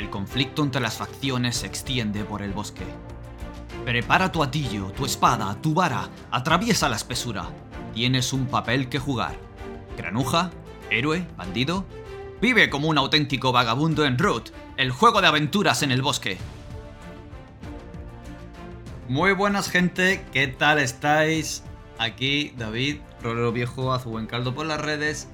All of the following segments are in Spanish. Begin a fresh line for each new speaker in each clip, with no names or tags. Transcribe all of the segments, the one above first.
El conflicto entre las facciones se extiende por el bosque. Prepara tu atillo, tu espada, tu vara, atraviesa la espesura. Tienes un papel que jugar. Granuja, héroe, bandido. Vive como un auténtico vagabundo en Root, el juego de aventuras en el bosque. Muy buenas gente, ¿qué tal estáis? Aquí David, rolero viejo, hace buen caldo por las redes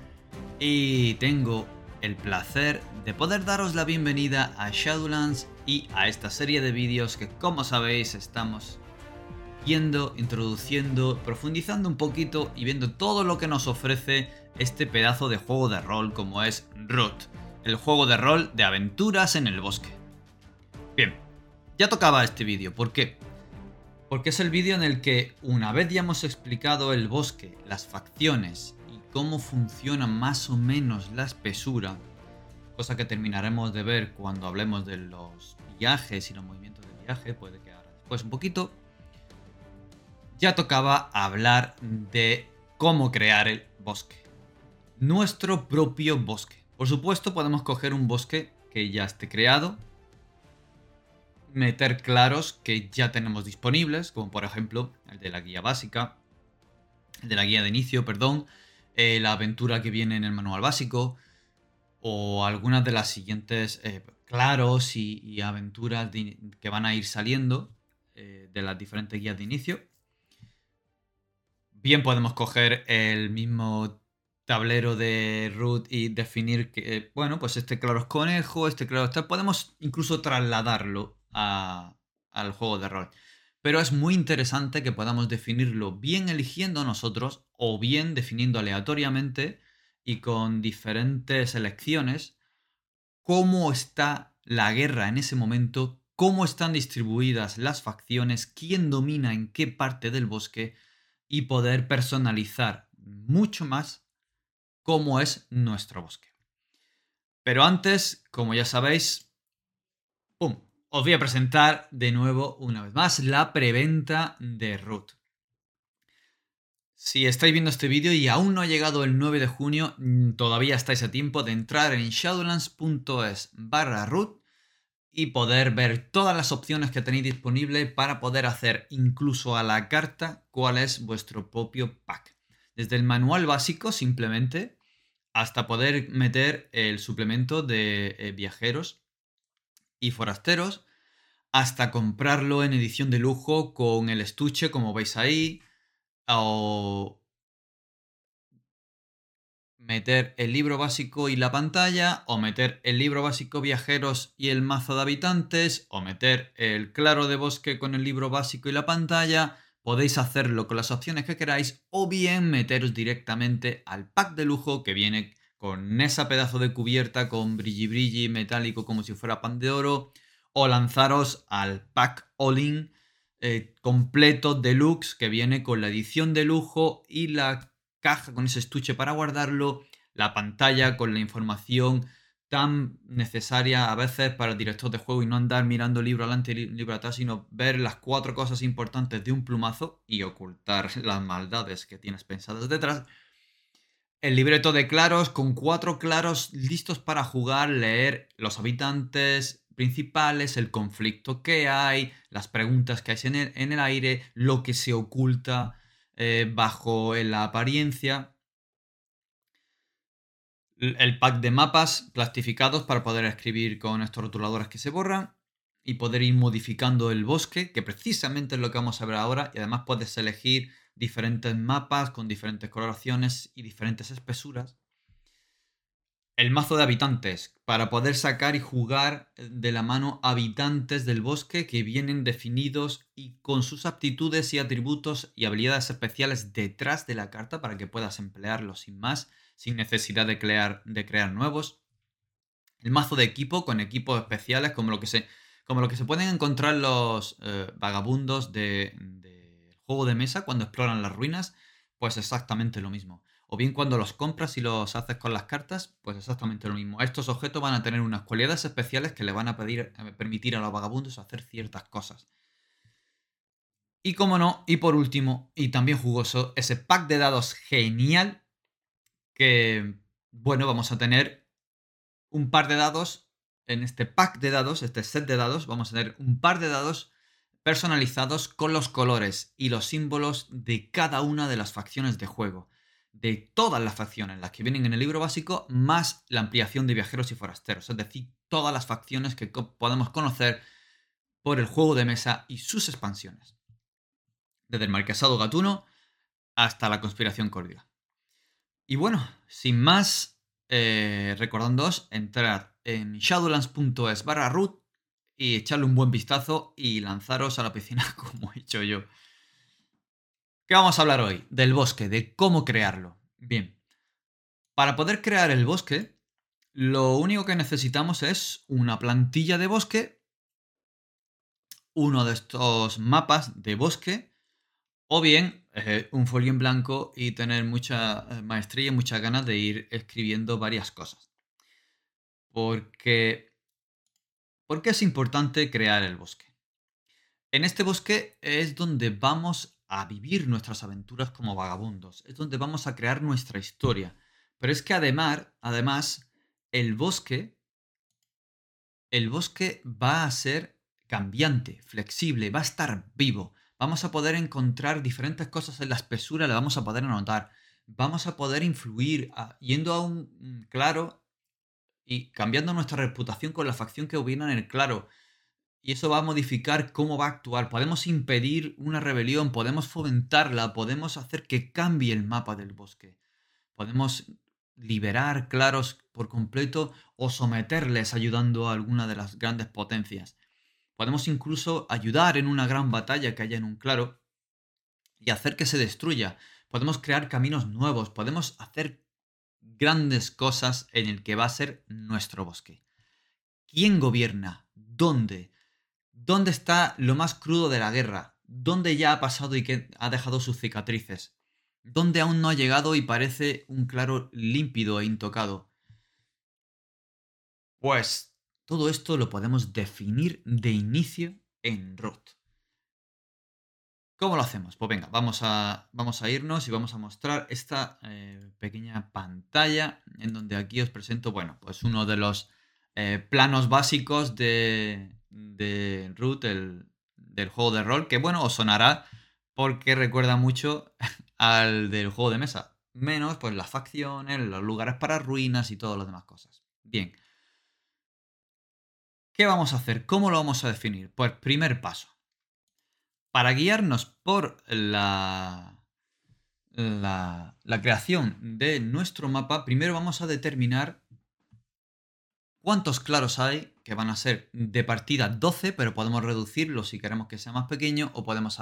y tengo el placer de poder daros la bienvenida a Shadowlands y a esta serie de vídeos que como sabéis estamos yendo, introduciendo, profundizando un poquito y viendo todo lo que nos ofrece este pedazo de juego de rol como es Root, el juego de rol de aventuras en el bosque. Bien, ya tocaba este vídeo, ¿por qué? Porque es el vídeo en el que una vez ya hemos explicado el bosque, las facciones y cómo funciona más o menos la espesura, cosa que terminaremos de ver cuando hablemos de los viajes y los movimientos de viaje, puede que ahora después un poquito, ya tocaba hablar de cómo crear el bosque. Nuestro propio bosque. Por supuesto podemos coger un bosque que ya esté creado, meter claros que ya tenemos disponibles, como por ejemplo el de la guía básica, el de la guía de inicio, perdón, eh, la aventura que viene en el manual básico, o algunas de las siguientes eh, claros y, aventuras que van a ir saliendo eh, de las diferentes guías de inicio. Bien podemos coger el mismo tablero de root y definir que, bueno, pues este claro es conejo, este claro está. Podemos incluso trasladarlo al juego de rol. Pero es muy interesante que podamos definirlo bien eligiendo nosotros o bien definiendo aleatoriamente y con diferentes elecciones cómo está la guerra en ese momento, cómo están distribuidas las facciones, quién domina en qué parte del bosque y poder personalizar mucho más cómo es nuestro bosque. Pero antes, como ya sabéis, ¡pum! os voy a presentar de nuevo una vez más la preventa de Root. Si estáis viendo este vídeo y aún no ha llegado el 9 de junio, mm, todavía estáis a tiempo de entrar en shadowlands.es barra root y poder ver todas las opciones que tenéis disponibles para poder hacer incluso a la carta cuál es vuestro propio pack. Desde el manual básico simplemente hasta poder meter el suplemento de eh, viajeros y forasteros hasta comprarlo en edición de lujo con el estuche, como veis ahí, o meter el libro básico y la pantalla, o meter el libro básico viajeros y el mazo de habitantes, o meter el claro de bosque con el libro básico y la pantalla. Podéis hacerlo con las opciones que queráis, o bien meteros directamente al pack de lujo que viene con esa pedazo de cubierta con brilli brilli metálico como si fuera pan de oro o lanzaros al pack all-in eh, completo deluxe que viene con la edición de lujo y la caja con ese estuche para guardarlo, la pantalla con la información tan necesaria a veces para el director de juego y no andar mirando libro adelante y libro atrás, sino ver las cuatro cosas importantes de un plumazo y ocultar las maldades que tienes pensadas detrás. El libreto de claros con cuatro claros listos para jugar, leer los habitantes, principales, el conflicto que hay, las preguntas que hay en el, aire, lo que se oculta eh, bajo la apariencia. El pack de mapas plastificados para poder escribir con estos rotuladores que se borran y poder ir modificando el bosque, que precisamente es lo que vamos a ver ahora, y además puedes elegir diferentes mapas con diferentes coloraciones y diferentes espesuras el mazo de habitantes, para poder sacar y jugar de la mano habitantes del bosque que vienen definidos y con sus aptitudes y atributos y habilidades especiales detrás de la carta para que puedas emplearlos sin más, sin necesidad de crear, de crear nuevos. El mazo de equipo con equipos especiales como lo que se, como lo que se pueden encontrar los eh, vagabundos del de juego de mesa cuando exploran las ruinas, pues exactamente lo mismo. O bien cuando los compras y los haces con las cartas, pues exactamente lo mismo. Estos objetos van a tener unas cualidades especiales que le van a permitir a los vagabundos hacer ciertas cosas. Y como no, y por último, y también jugoso, ese pack de dados genial que, bueno, vamos a tener un par de dados en este pack de dados, este set de dados, vamos a tener un par de dados personalizados con los colores y los símbolos de cada una de las facciones de juego. De todas las facciones, las que vienen en el libro básico, más la ampliación de viajeros y forasteros. Es decir, todas las facciones que podemos conocer por el juego de mesa y sus expansiones. Desde el Marquesado Gatuno hasta la Conspiración Cordial. Y bueno, sin más, eh, recordándoos, entrad en shadowlands.es barra root y echarle un buen vistazo y lanzaros a la piscina como he hecho yo. ¿Qué vamos a hablar hoy? Del bosque, de cómo crearlo. Bien, para poder crear el bosque, lo único que necesitamos es una plantilla de bosque, uno de estos mapas de bosque, o bien eh, un folio en blanco y tener mucha eh, maestría y muchas ganas de ir escribiendo varias cosas. Porque ¿Por qué es importante crear el bosque? En este bosque es donde vamos a vivir nuestras aventuras como vagabundos, es donde vamos a crear nuestra historia. Pero es que además, además, el bosque, el bosque va a ser cambiante, flexible, va a estar vivo. Vamos a poder encontrar diferentes cosas en la espesura, le vamos a poder anotar. Vamos a poder influir, yendo a un claro, y cambiando nuestra reputación con la facción que hubiera en el claro. Y eso va a modificar cómo va a actuar. Podemos impedir una rebelión, podemos fomentarla, podemos hacer que cambie el mapa del bosque. Podemos liberar claros por completo o someterles ayudando a alguna de las grandes potencias. Podemos incluso ayudar en una gran batalla que haya en un claro y hacer que se destruya. Podemos crear caminos nuevos, podemos hacer grandes cosas en el que va a ser nuestro bosque. ¿Quién gobierna? ¿Dónde? ¿Dónde está lo más crudo de la guerra? ¿Dónde ya ha pasado y que ha dejado sus cicatrices? ¿Dónde aún no ha llegado y parece un claro límpido e intocado? Pues todo esto lo podemos definir de inicio en Roth. ¿Cómo lo hacemos? Pues venga, vamos a, vamos a irnos y vamos a mostrar esta eh, pequeña pantalla en donde aquí os presento, bueno, pues uno de los eh, planos básicos de, de Root, el, del juego de rol, que bueno, os sonará porque recuerda mucho al del juego de mesa. Menos pues las facciones, los lugares para ruinas y todas las demás cosas. Bien. ¿Qué vamos a hacer? ¿Cómo lo vamos a definir? Pues primer paso para guiarnos por la, la, creación de nuestro mapa, primero vamos a determinar cuántos claros hay, que van a ser de partida 12, pero podemos reducirlo si queremos que sea más pequeño o podemos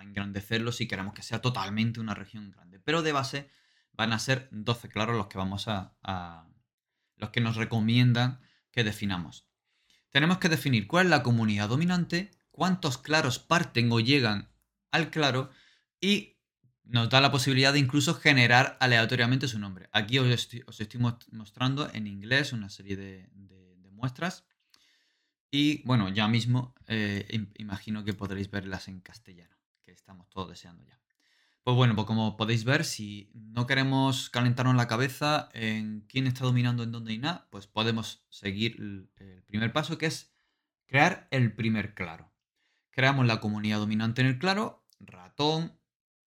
engrandecerlo si queremos que sea totalmente una región grande. Pero de base van a ser 12 claros los que vamos a los que nos recomiendan que definamos. Tenemos que definir cuál es la comunidad dominante, cuántos claros parten o llegan al claro y nos da la posibilidad de incluso generar aleatoriamente su nombre. Aquí os estoy, mostrando en inglés una serie de, muestras y bueno, ya mismo eh, imagino que podréis verlas en castellano, que estamos todos deseando ya. Pues bueno, pues como podéis ver, si no queremos calentarnos la cabeza en quién está dominando en dónde y nada, pues podemos seguir el primer paso que es crear el primer claro. Creamos la comunidad dominante en el claro, ratón,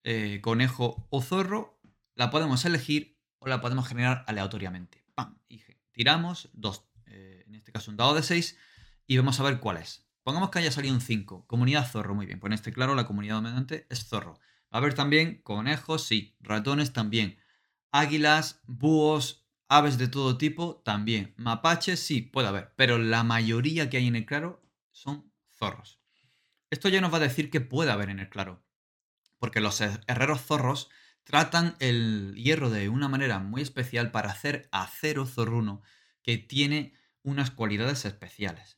eh, conejo o zorro. La podemos elegir o la podemos generar aleatoriamente. ¡Pam! Y tiramos dos, eh, en este caso un dado de 6 y vamos a ver cuál es. Pongamos que haya salido un 5. Comunidad zorro, muy bien. Pues en este claro la comunidad dominante es zorro. Va a haber también conejos, sí. Ratones también. Águilas, búhos, aves de todo tipo también. Mapaches, sí, puede haber. Pero la mayoría que hay en el claro son zorros. Esto ya nos va a decir que puede haber en el claro, porque los herreros zorros tratan el hierro de una manera muy especial para hacer acero zorruno que tiene unas cualidades especiales.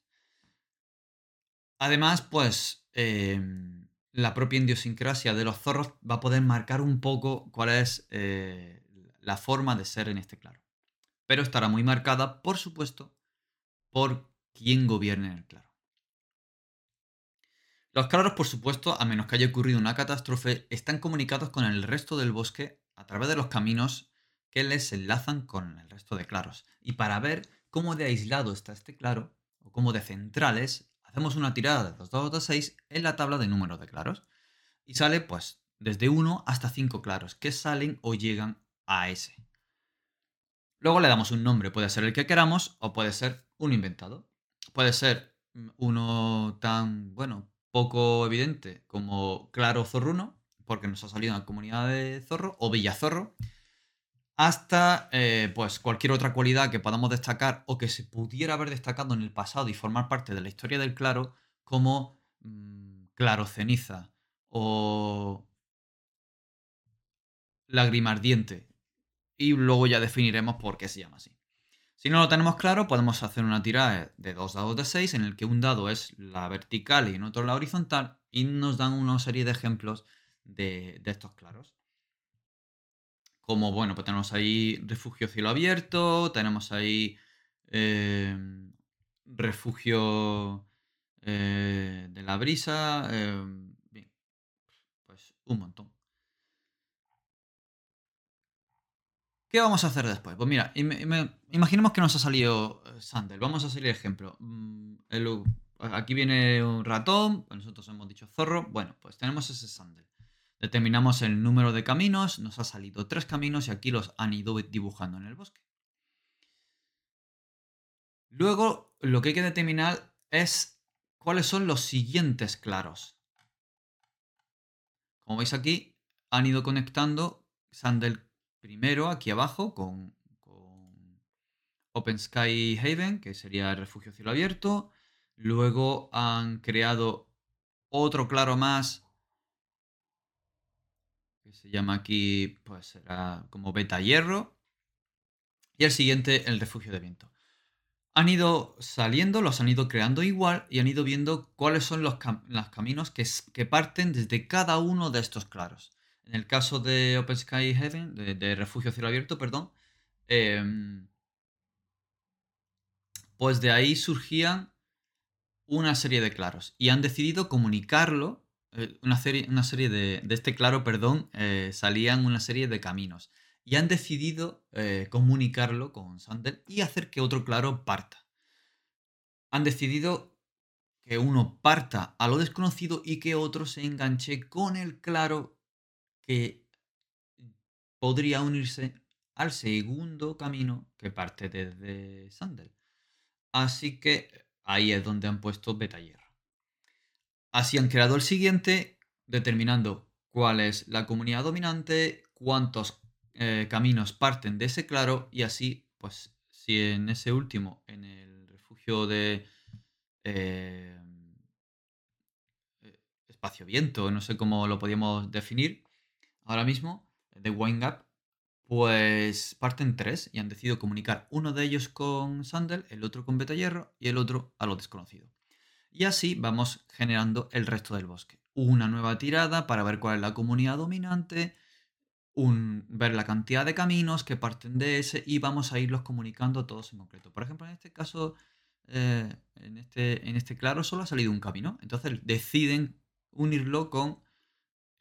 Además, pues em, la propia idiosincrasia de los zorros va a poder marcar un poco cuál es eh, la forma de ser en este claro. Pero estará muy marcada, por supuesto, por quién gobierne en el claro. Los claros, por supuesto, a menos que haya ocurrido una catástrofe, están comunicados con el resto del bosque a través de los caminos que les enlazan con el resto de claros. Y para ver cómo de aislado está este claro, o cómo de centrales, hacemos una tirada de 2 dados de 6 en la tabla de números de claros. Y sale pues desde 1 hasta 5 claros que salen o llegan a ese. Luego le damos un nombre, puede ser el que queramos o puede ser un inventado. Puede ser uno tan, bueno, poco evidente como Claro Zorruno, porque nos ha salido en la comunidad de Zorro, o Villazorro, hasta eh, pues cualquier otra cualidad que podamos destacar o que se pudiera haber destacado en el pasado y formar parte de la historia del Claro, como mm, Claro Ceniza o Lágrima Ardiente. Y luego ya definiremos por qué se llama así. Si no lo tenemos claro, podemos hacer una tirada de dos dados de 6 en el que un dado es la vertical y en otro la horizontal y nos dan una serie de ejemplos de, estos claros. Como, bueno, pues tenemos ahí refugio cielo abierto, tenemos ahí eh, refugio eh, de la brisa, eh, pues un montón. ¿Qué vamos a hacer después? Pues mira, imaginemos que nos ha salido eh, Sandel. Vamos a hacer el ejemplo. Mm, aquí viene un ratón, pues nosotros hemos dicho zorro. Bueno, pues tenemos ese Sandel. Determinamos el número de caminos, nos ha salido tres caminos y aquí los han ido dibujando en el bosque. Luego, lo que hay que determinar es cuáles son los siguientes claros. Como veis aquí, han ido conectando Sandel primero aquí abajo con, Open Sky Haven, que sería el refugio cielo abierto. Luego han creado otro claro más que se llama aquí, pues será como beta hierro. Y el siguiente, el refugio de viento. Han ido saliendo, los han ido creando igual y han ido viendo cuáles son los, caminos que, que parten desde cada uno de estos claros. En el caso de Open Sky Heaven, de, Refugio Cielo Abierto, perdón, em, pues de ahí surgían una serie de claros y han decidido comunicarlo, eh, una serie, una serie de, de, este claro, perdón, eh, salían una serie de caminos y han decidido eh, comunicarlo con Sandel y hacer que otro claro parta. Han decidido que uno parta a lo desconocido y que otro se enganche con el claro que podría unirse al segundo camino que parte desde Sandel. Así que ahí es donde han puesto beta hierro. Así han creado el siguiente, determinando cuál es la comunidad dominante, cuántos eh, caminos parten de ese claro y así, pues si en ese último, en el refugio de eh, espacio viento, no sé cómo lo podíamos definir, ahora mismo, de Wine Gap, pues parten tres y han decidido comunicar uno de ellos con Sandel, el otro con Beta Hierro y el otro a lo desconocido. Y así vamos generando el resto del bosque. Una nueva tirada para ver cuál es la comunidad dominante, ver la cantidad de caminos que parten de ese y vamos a irlos comunicando todos en concreto. Por ejemplo, en este caso, eh, en, este, en este claro solo ha salido un camino. Entonces deciden unirlo con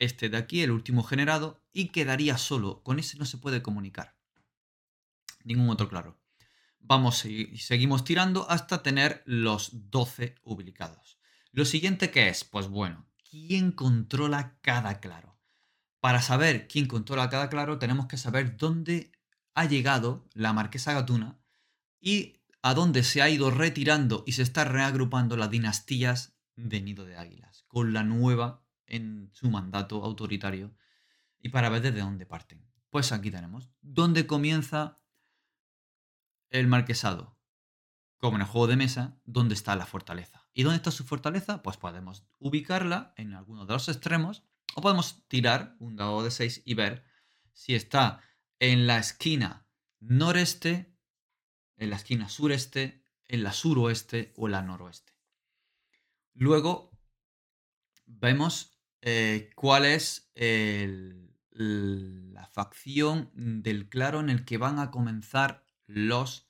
este de aquí, el último generado, y quedaría solo. Con ese no se puede comunicar. Ningún otro claro. Vamos y seguimos tirando hasta tener los 12 ubicados. Lo siguiente que es, pues bueno, ¿quién controla cada claro? Para saber quién controla cada claro tenemos que saber dónde ha llegado la marquesa Gatuna y a dónde se ha ido retirando y se está reagrupando las dinastías de Nido de Águilas, con la nueva en su mandato autoritario y para ver desde dónde parten. Pues aquí tenemos. ¿Dónde comienza el marquesado? Como en el juego de mesa, ¿dónde está la fortaleza? ¿Y dónde está su fortaleza? Pues podemos ubicarla en alguno de los extremos o podemos tirar un dado de 6 y ver si está en la esquina noreste, en la esquina sureste, en la suroeste o en la noroeste. Luego vemos eh, cuál es la facción del claro en el que van a comenzar los,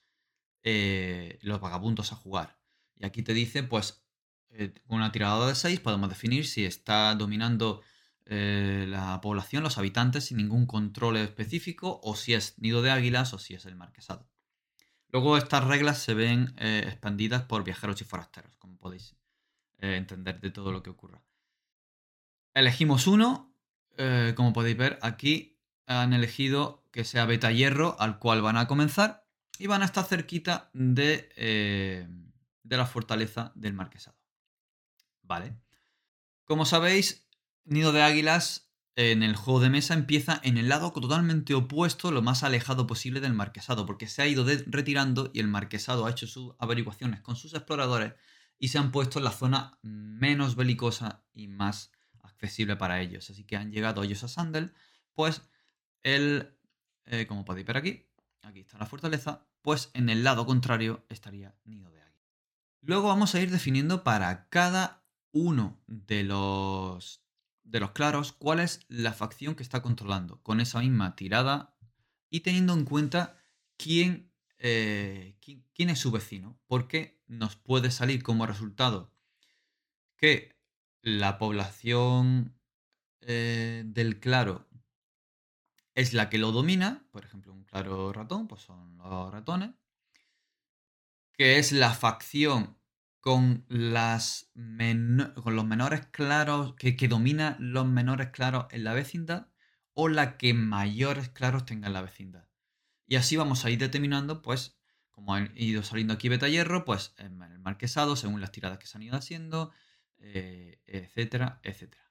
eh, los vagabundos a jugar. Y aquí te dice, pues, eh, con una tirada de 6 podemos definir si está dominando la población, los habitantes, sin ningún control específico, o si es nido de águilas o si es el marquesado. Luego estas reglas se ven expandidas por viajeros y forasteros, como podéis entender de todo lo que ocurra. Elegimos uno, como podéis ver aquí han elegido que sea beta hierro al cual van a comenzar y van a estar cerquita de, de la fortaleza del marquesado. Vale. Como sabéis, Nido de Águilas en el juego de mesa empieza en el lado totalmente opuesto, lo más alejado posible del marquesado, porque se ha ido retirando y el marquesado ha hecho sus averiguaciones con sus exploradores y se han puesto en la zona menos belicosa y más accesible para ellos. Así que han llegado ellos a Sandel, pues el, eh, como podéis ver aquí, aquí está la fortaleza, pues en el lado contrario estaría Nido de Águilas. Luego vamos a ir definiendo para cada uno de los de los claros cuál es la facción que está controlando con esa misma tirada y teniendo en cuenta quién, eh, quién, es su vecino, porque nos puede salir como resultado que la población eh, del claro es la que lo domina, por ejemplo, un claro ratón, pues son los ratones, que es la facción con, las con los menores claros, que, que domina los menores claros en la vecindad, o la que mayores claros tenga en la vecindad. Y así vamos a ir determinando, pues, como ha ido saliendo aquí beta hierro, pues el marquesado, según las tiradas que se han ido haciendo, eh, etcétera, etcétera.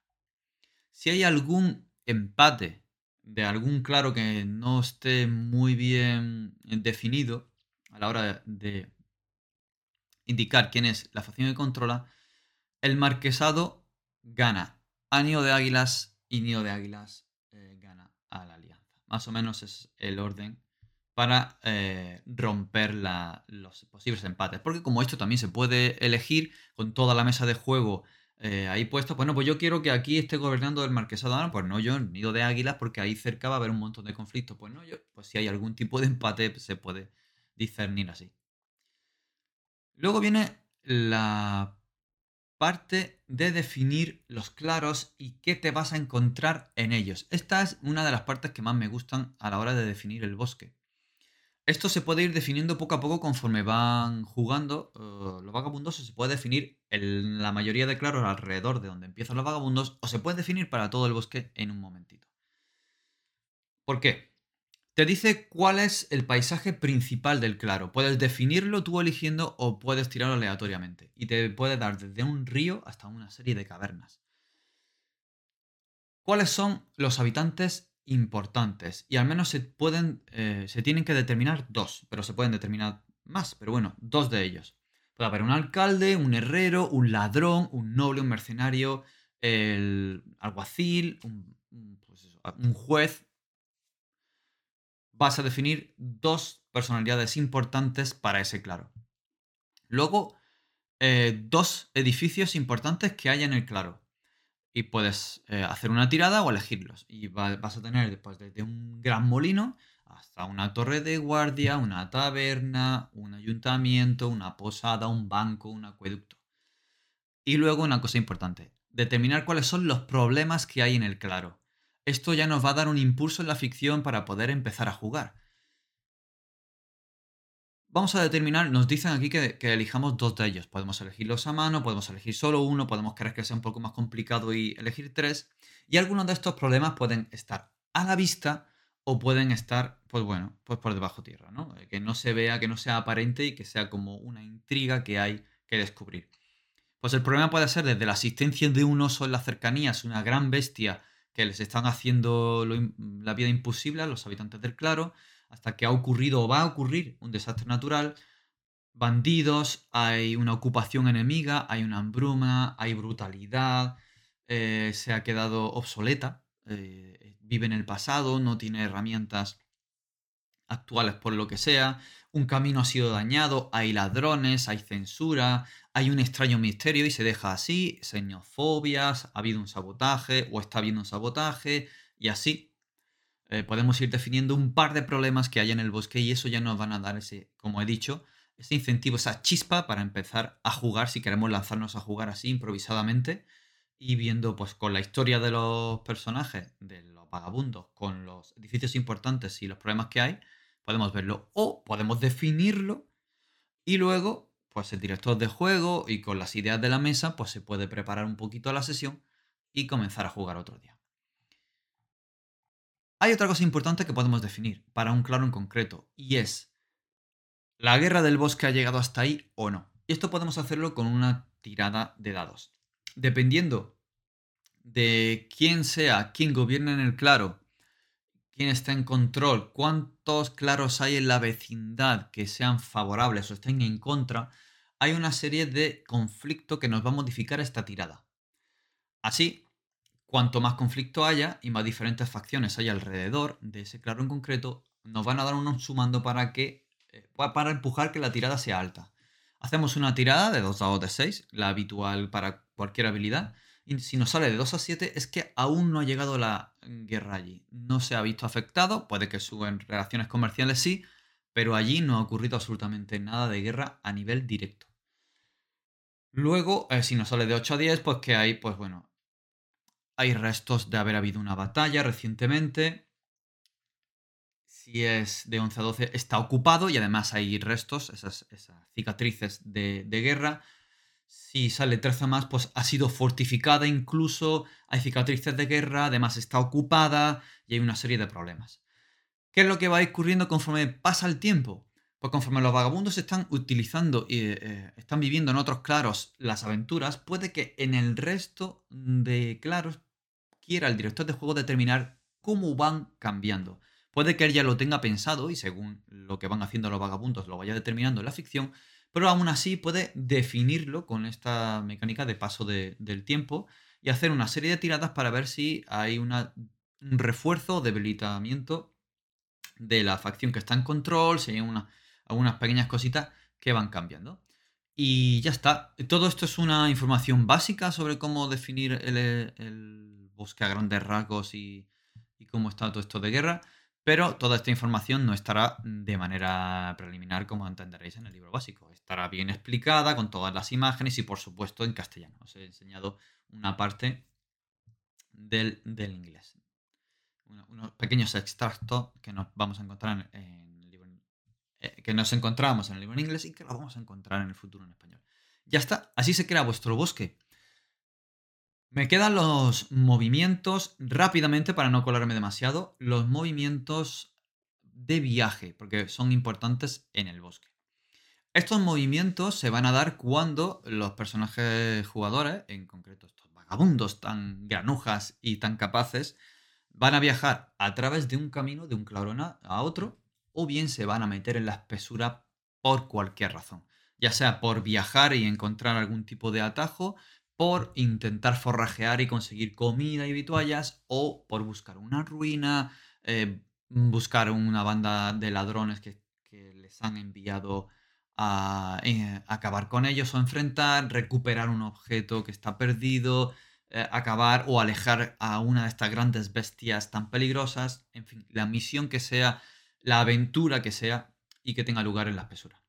Si hay algún empate de algún claro que no esté muy bien definido a la hora de indicar quién es la facción que controla, el marquesado gana a Nido de Águilas y Nido de Águilas eh, gana a la Alianza. Más o menos es el orden para eh, romper los posibles empates. Porque como esto también se puede elegir con toda la mesa de juego eh, ahí puesto, bueno, pues yo quiero que aquí esté gobernando el marquesado. Ah, pues no, yo nido de águilas porque ahí cerca va a haber un montón de conflictos. Pues no, yo, pues si hay algún tipo de empate se puede discernir así. Luego viene la parte de definir los claros y qué te vas a encontrar en ellos. Esta es una de las partes que más me gustan a la hora de definir el bosque. Esto se puede ir definiendo poco a poco conforme van jugando. Eh, los vagabundos se puede definir en la mayoría de claros alrededor de donde empiezan los vagabundos o se puede definir para todo el bosque en un momentito. ¿Por qué? Te dice cuál es el paisaje principal del claro. Puedes definirlo tú eligiendo o puedes tirarlo aleatoriamente. Y te puede dar desde un río hasta una serie de cavernas. ¿Cuáles son los habitantes importantes? Y al menos se pueden. Eh, se tienen que determinar dos, pero se pueden determinar más. Pero bueno, dos de ellos. Puede haber un alcalde, un herrero, un ladrón, un noble, un mercenario, el alguacil, un pues juez, vas a definir dos personalidades importantes para ese claro. Luego, eh, dos edificios importantes que hay en el claro. Y puedes eh, hacer una tirada o elegirlos. Y vas a tener después desde un gran molino hasta una torre de guardia, una taberna, un ayuntamiento, una posada, un banco, un acueducto. Y luego una cosa importante, determinar cuáles son los problemas que hay en el claro. Esto ya nos va a dar un impulso en la ficción para poder empezar a jugar. Vamos a determinar, nos dicen aquí que, elijamos dos de ellos. Podemos elegirlos a mano, podemos elegir solo uno, podemos querer que sea un poco más complicado y elegir tres. Y algunos de estos problemas pueden estar a la vista o pueden estar, pues bueno, pues por debajo tierra, ¿no? Que no se vea, que no sea aparente y que sea como una intriga que hay que descubrir. Pues el problema puede ser desde la asistencia de un oso en las cercanías, una gran bestia que les están haciendo la vida imposible a los habitantes del claro, hasta que ha ocurrido o va a ocurrir un desastre natural, bandidos, hay una ocupación enemiga, hay una hambruna, hay brutalidad, eh, se ha quedado obsoleta, eh, vive en el pasado, no tiene herramientas actuales por lo que sea, un camino ha sido dañado, hay ladrones, hay censura, hay un extraño misterio y se deja así, xenofobias, ha habido un sabotaje o está habiendo un sabotaje y así. Eh, podemos ir definiendo un par de problemas que hay en el bosque y eso ya nos van a dar ese, como he dicho, ese incentivo, esa chispa para empezar a jugar si queremos lanzarnos a jugar así improvisadamente y viendo pues con la historia de los personajes, de los vagabundos, con los edificios importantes y los problemas que hay, podemos verlo. O podemos definirlo y luego, pues el director de juego y con las ideas de la mesa, pues se puede preparar un poquito la sesión y comenzar a jugar otro día. Hay otra cosa importante que podemos definir para un claro en concreto y es la guerra del bosque ha llegado hasta ahí o no. Y esto podemos hacerlo con una tirada de dados. Dependiendo de quién sea, quién gobierna en el claro, quién está en control, cuántos claros hay en la vecindad que sean favorables o estén en contra, hay una serie de conflictos que nos va a modificar esta tirada. Así, Cuanto más conflicto haya y más diferentes facciones hay alrededor de ese claro en concreto, nos van a dar un sumando para que eh, para empujar que la tirada sea alta. Hacemos una tirada de 2 dados de 6, la habitual para cualquier habilidad. Y si nos sale de 2 a 7 es que aún no ha llegado la guerra allí. No se ha visto afectado, puede que suben relaciones comerciales sí, pero allí no ha ocurrido absolutamente nada de guerra a nivel directo. Luego, eh, si nos sale de 8 a 10, pues que hay, pues bueno, hay restos de haber habido una batalla recientemente. Si es de 11 a 12, está ocupado y además hay restos, esas, cicatrices de, guerra. Si sale 13 más, pues ha sido fortificada incluso, hay cicatrices de guerra, además está ocupada y hay una serie de problemas. ¿Qué es lo que va ocurriendo conforme pasa el tiempo? Pues conforme los vagabundos están utilizando y eh, están viviendo en otros claros las aventuras, puede que en el resto de claros quiera el director de juego determinar cómo van cambiando. Puede que él ya lo tenga pensado y según lo que van haciendo los vagabundos lo vaya determinando en la ficción, pero aún así puede definirlo con esta mecánica de paso del tiempo y hacer una serie de tiradas para ver si hay un refuerzo o debilitamiento de la facción que está en control, si hay una, algunas pequeñas cositas que van cambiando. Y ya está. Todo esto es una información básica sobre cómo definir el busque a grandes rasgos y, cómo está todo esto de guerra, pero toda esta información no estará de manera preliminar como entenderéis en el libro básico. Estará bien explicada con todas las imágenes y por supuesto en castellano. Os he enseñado una parte del, inglés. unos pequeños extractos que nos vamos a encontrar en, el libro eh, que nos encontramos en el libro en inglés y que lo vamos a encontrar en el futuro en español. Ya está, así se crea vuestro bosque. Me quedan los movimientos rápidamente para no colarme demasiado. Los movimientos de viaje, porque son importantes en el bosque. Estos movimientos se van a dar cuando los personajes jugadores, en concreto estos vagabundos tan granujas y tan capaces, van a viajar a través de un camino de un clarón a otro, o bien se van a meter en la espesura por cualquier razón. Ya sea por viajar y encontrar algún tipo de atajo, por intentar forrajear y conseguir comida y vituallas o por buscar una ruina, eh, buscar una banda de ladrones que, les han enviado a, eh, acabar con ellos o enfrentar, recuperar un objeto que está perdido, eh, acabar o alejar a una de estas grandes bestias tan peligrosas, en fin, la misión que sea, la aventura que sea y que tenga lugar en la espesura.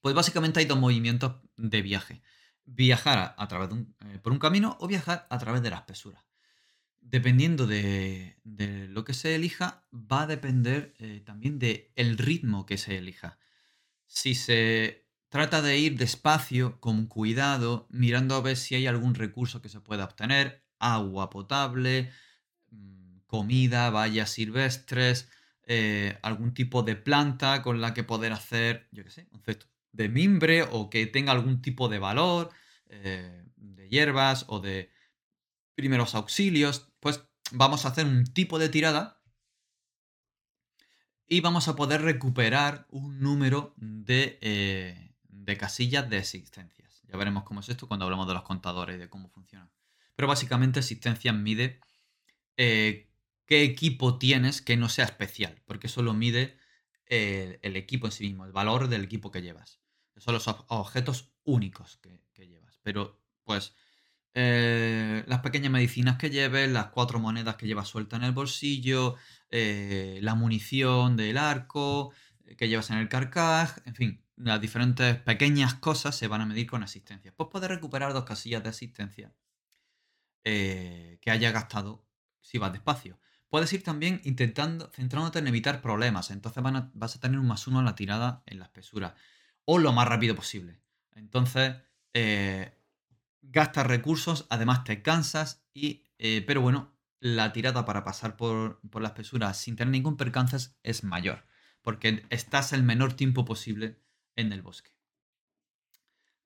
Pues básicamente hay dos movimientos de viaje viajar a, través de eh, por un camino o viajar a través de la espesura. Dependiendo de, lo que se elija, va a depender eh, también del el ritmo que se elija. Si se trata de ir despacio, con cuidado, mirando a ver si hay algún recurso que se pueda obtener, agua potable, mm, comida, vallas silvestres, eh, algún tipo de planta con la que poder hacer, yo qué sé, un cesto de mimbre o que tenga algún tipo de valor, eh, de hierbas o de primeros auxilios, pues vamos a hacer un tipo de tirada y vamos a poder recuperar un número de, eh, de casillas de existencias. Ya veremos cómo es esto cuando hablamos de los contadores y de cómo funciona. Pero básicamente existencias mide eh, qué equipo tienes que no sea especial, porque eso lo mide el equipo en sí mismo, el valor del equipo que llevas son los objetos únicos que, llevas. Pero, pues, eh, las pequeñas medicinas que lleves, las cuatro monedas que llevas suelta en el bolsillo, eh, la munición del arco eh, que llevas en el carcaj, en fin, las diferentes pequeñas cosas se van a medir con asistencia. Pues puedes recuperar dos casillas de asistencia que haya gastado si vas despacio. Puedes ir también intentando, centrándote en evitar problemas, entonces vas a tener un más uno en la tirada en la espesura, o lo más rápido posible. Entonces, eh, gastas recursos, además te cansas, y, eh, pero bueno, la tirada para pasar por, por la espesura sin tener ningún percance es mayor, porque estás el menor tiempo posible en el bosque.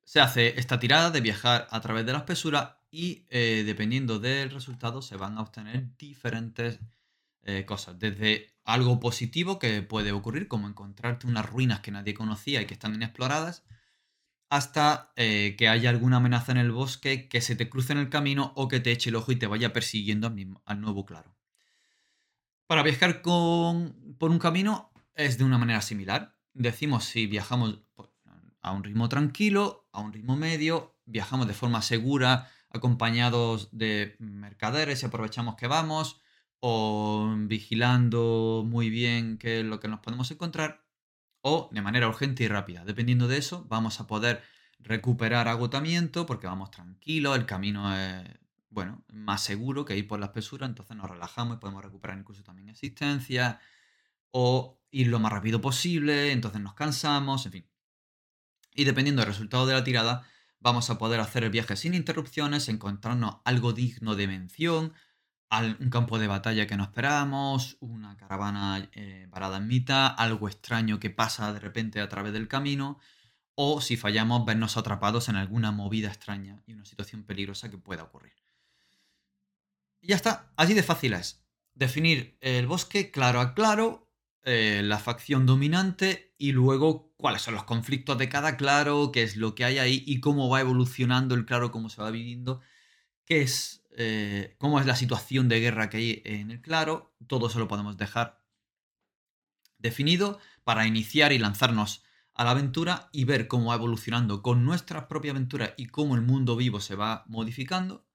Se hace esta tirada de viajar a través de la espesura y eh, dependiendo del resultado se van a obtener diferentes cosas. Desde algo positivo que puede ocurrir, como encontrarte unas ruinas que nadie conocía y que están inexploradas, hasta eh, que haya alguna amenaza en el bosque que se te cruce en el camino o que te eche el ojo y te vaya persiguiendo al, nuevo claro. Para viajar por un camino es de una manera similar. Decimos si viajamos a un ritmo tranquilo, a un ritmo medio, viajamos de forma segura, acompañados de mercaderes y aprovechamos que vamos, o vigilando muy bien qué es lo que nos podemos encontrar, o de manera urgente y rápida. Dependiendo de eso, vamos a poder recuperar agotamiento porque vamos tranquilos, el camino es bueno, más seguro que ir por la espesura, entonces nos relajamos y podemos recuperar incluso también existencia, o ir lo más rápido posible, entonces nos cansamos, en fin. Y dependiendo del resultado de la tirada, vamos a poder hacer el viaje sin interrupciones, encontrarnos algo digno de mención, un campo de batalla que no esperábamos, una caravana eh, parada en mitad, algo extraño que pasa de repente a través del camino, o si fallamos, vernos atrapados en alguna movida extraña y una situación peligrosa que pueda ocurrir. Y ya está, allí de fácil es. Definir el bosque claro a claro, eh, la facción dominante y luego cuáles son los conflictos de cada claro, qué es lo que hay ahí y cómo va evolucionando el claro, cómo se va viviendo, qué es, eh, cómo es la situación de guerra que hay en el claro. Todo eso lo podemos dejar definido para iniciar y lanzarnos a la aventura y ver cómo va evolucionando con nuestra propia aventura y cómo el mundo vivo se va modificando.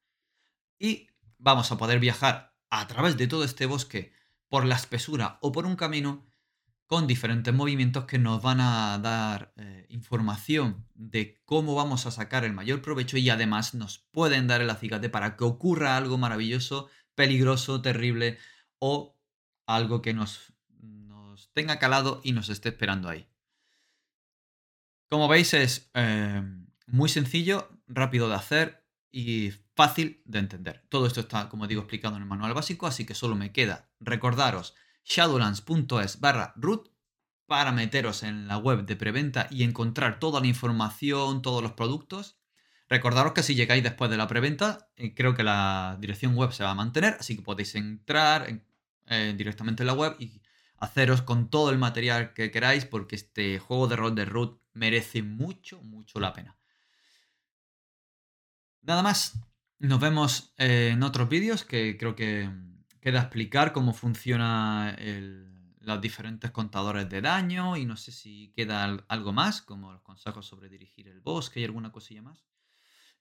Y vamos a poder viajar a través de todo este bosque por la espesura o por un camino con diferentes movimientos que nos van a dar eh, información de cómo vamos a sacar el mayor provecho y además nos pueden dar el acicate para que ocurra algo maravilloso, peligroso, terrible o algo que nos, nos tenga calado y nos esté esperando ahí. Como veis es eh, muy sencillo, rápido de hacer y fácil de entender. Todo esto está, como digo, explicado en el manual básico, así que solo me queda recordaros shadowlands.es barra root para meteros en la web de preventa y encontrar toda la información, todos los productos. Recordaros que si llegáis después de la preventa, eh, creo que la dirección web se va a mantener, así que podéis entrar eh, directamente en la web y haceros con todo el material que queráis, porque este juego de rol de root merece mucho, mucho la pena. Nada más, nos vemos en otros vídeos que creo que queda explicar cómo funciona los diferentes contadores de daño y no sé si queda algo más, como los consejos sobre dirigir el bosque y alguna cosilla más.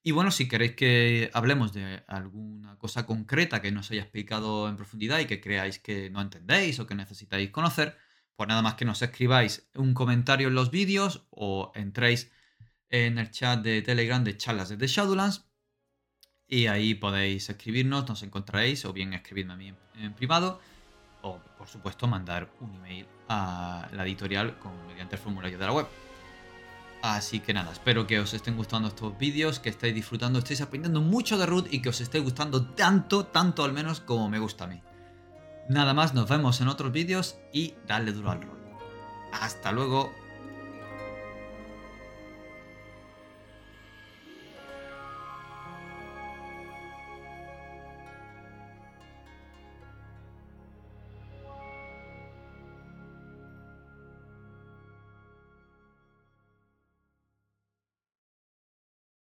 Y bueno, si queréis que hablemos de alguna cosa concreta que no os haya explicado en profundidad y que creáis que no entendéis o que necesitáis conocer, pues nada más que nos escribáis un comentario en los vídeos o entréis en el chat de Telegram de charlas de Shadowlands y ahí podéis escribirnos, nos encontraréis o bien escribirme a mí en, privado o por supuesto mandar un email a la editorial con, mediante el formulario de la web. Así que nada, espero que os estén gustando estos vídeos, que estéis disfrutando, estéis aprendiendo mucho de Root y que os esté gustando tanto, tanto al menos como me gusta a mí. Nada más, nos vemos en otros vídeos y dale duro al rol. Hasta luego.